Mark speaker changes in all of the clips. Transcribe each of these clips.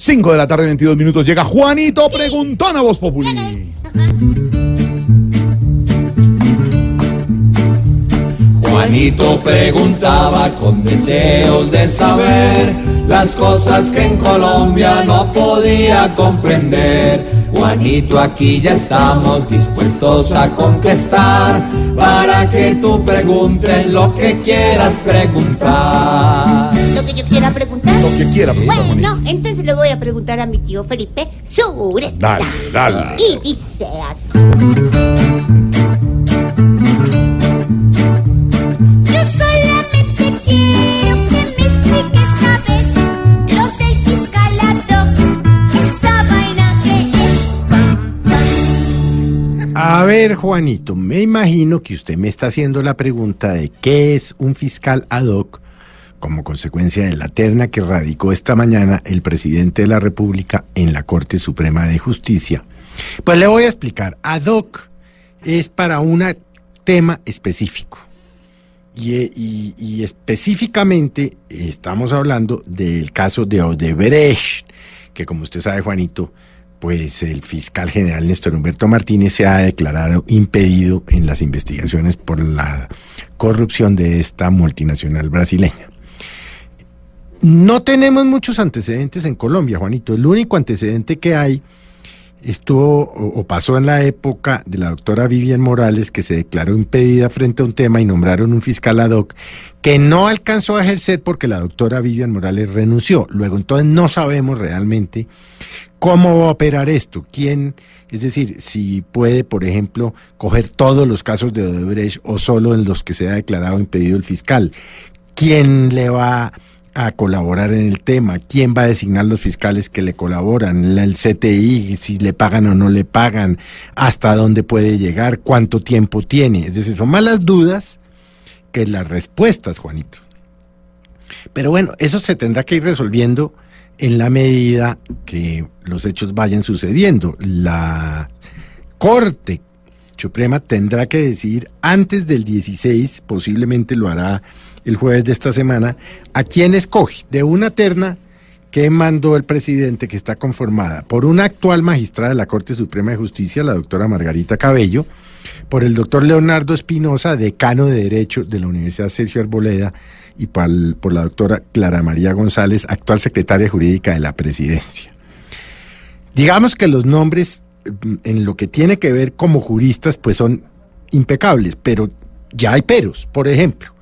Speaker 1: 5 de la tarde, 22 minutos. Llega Juanito Preguntón a Voz Populi.
Speaker 2: Juanito preguntaba con deseos de saber las cosas que en Colombia no podía comprender. Juanito, aquí ya estamos dispuestos a contestar para que tú preguntes lo que quieras preguntar.
Speaker 3: Quiera preguntar, Bueno, entonces le voy a preguntar a mi tío Felipe Sureta.
Speaker 1: Dale, dale.
Speaker 3: Y dice así.
Speaker 4: Yo solamente quiero que me expliques una vez lo del fiscalato, esa vaina que es pam, pam.
Speaker 5: A ver, Juanito, me imagino que usted me está haciendo la pregunta de qué es un fiscal ad hoc como consecuencia de la terna que radicó esta mañana el presidente de la República en la Corte Suprema de Justicia. Pues le voy a explicar. Ad hoc es para un tema específico. Y, eh, y- y específicamente estamos hablando del caso de Odebrecht, que como usted sabe, Juanito, pues el fiscal general Néstor Humberto Martínez se ha declarado impedido en las investigaciones por la corrupción de esta multinacional brasileña. No tenemos muchos antecedentes en Colombia, Juanito. El único antecedente que hay estuvo o, pasó en la época de la doctora Vivian Morales, que se declaró impedida frente a un tema y nombraron un fiscal ad hoc que no alcanzó a ejercer porque la doctora Vivian Morales renunció. Luego, entonces no sabemos realmente cómo va a operar esto, quién, es decir, si puede, por ejemplo, coger todos los casos de Odebrecht o solo en los que se ha declarado impedido el fiscal, quién le va a colaborar en el tema, quién va a designar los fiscales que le colaboran, la- el CTI, si le pagan o no le pagan, hasta dónde puede llegar, cuánto tiempo tiene. Es decir, son más las dudas que las respuestas, Juanito. Pero bueno, eso se tendrá que ir resolviendo en la medida que los hechos vayan sucediendo. La Corte Suprema tendrá que decidir antes del 16, posiblemente lo hará el jueves de esta semana, a quién escoge de una terna que mandó el presidente que está conformada por una actual magistrada de la Corte Suprema de Justicia, la doctora Margarita Cabello, por el doctor Leonardo Espinosa, decano de Derecho de la Universidad Sergio Arboleda, y por la doctora Clara María González, actual secretaria jurídica de la presidencia. Digamos que los nombres mm, en lo que tiene que ver como juristas pues son impecables, pero ya hay peros. Por ejemplo,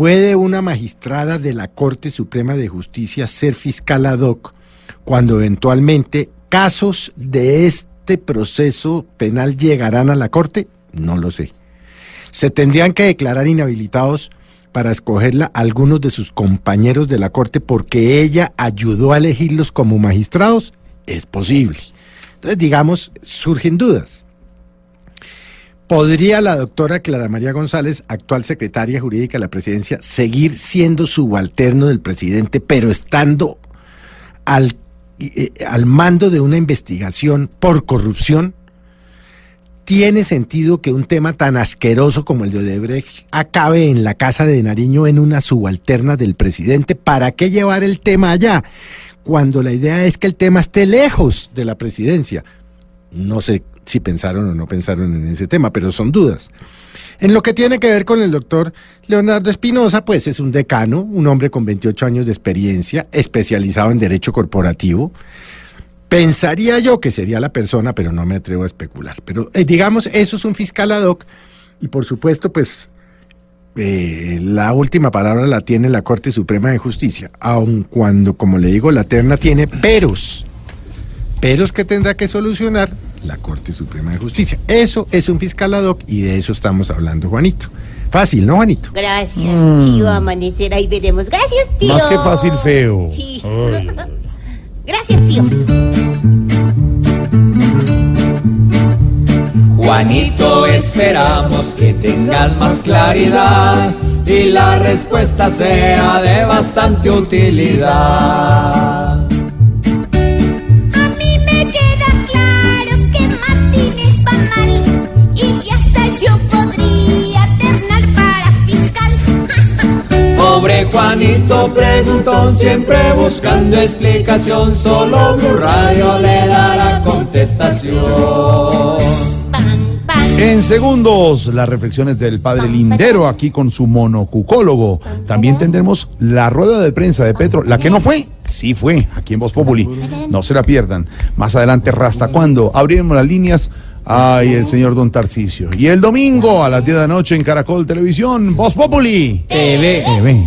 Speaker 5: ¿puede una magistrada de la Corte Suprema de Justicia ser fiscal ad hoc cuando eventualmente casos de este proceso penal llegarán a la Corte? No lo sé. ¿Se tendrían que declarar inhabilitados para escogerla algunos de sus compañeros de la Corte porque ella ayudó a elegirlos como magistrados? Es posible. Entonces, digamos, surgen dudas. ¿Podría la doctora Clara María González, actual secretaria jurídica de la presidencia, seguir siendo subalterno del presidente, pero estando al, eh, al mando de una investigación por corrupción? ¿Tiene sentido que un tema tan asqueroso como el de Odebrecht acabe en la casa de Nariño en una subalterna del presidente? ¿Para qué llevar el tema allá? Cuando la idea es que el tema esté lejos de la presidencia. No sé si pensaron o no pensaron en ese tema, pero son dudas. En lo que tiene que ver con el doctor Leonardo Espinosa, pues es un decano, un hombre con 28 años de experiencia, especializado en derecho corporativo. Pensaría yo que sería la persona, pero no me atrevo a especular. Pero eh, digamos, eso es un fiscal ad hoc y por supuesto, pues eh, la última palabra la tiene la Corte Suprema de Justicia, aun cuando, como le digo, la terna tiene peros, peros que tendrá que solucionar la Corte Suprema de Justicia. Eso es un fiscal ad hoc y de eso estamos hablando, Juanito. Fácil, ¿no, Juanito?
Speaker 3: Gracias, tío. Amanecer ahí veremos. Gracias, tío.
Speaker 1: Más que fácil, feo.
Speaker 3: Sí. Gracias, tío.
Speaker 2: Juanito, esperamos que tengas más claridad y la respuesta sea de bastante utilidad. Juanito preguntón, siempre buscando explicación, solo Blue Radio le dará contestación.
Speaker 3: Pan, pan.
Speaker 1: En segundos, las reflexiones del padre Lindero aquí con su monocucólogo. También tendremos la rueda de prensa de Petro. La que no fue, sí fue, aquí en Voz Populi. No se la pierdan. Más adelante, ¿hasta cuándo? Abriremos las líneas. Ay, el señor Don Tarcicio. Y el domingo a las 10 de la noche en Caracol Televisión, Voz Populi.
Speaker 2: TV.
Speaker 1: TV.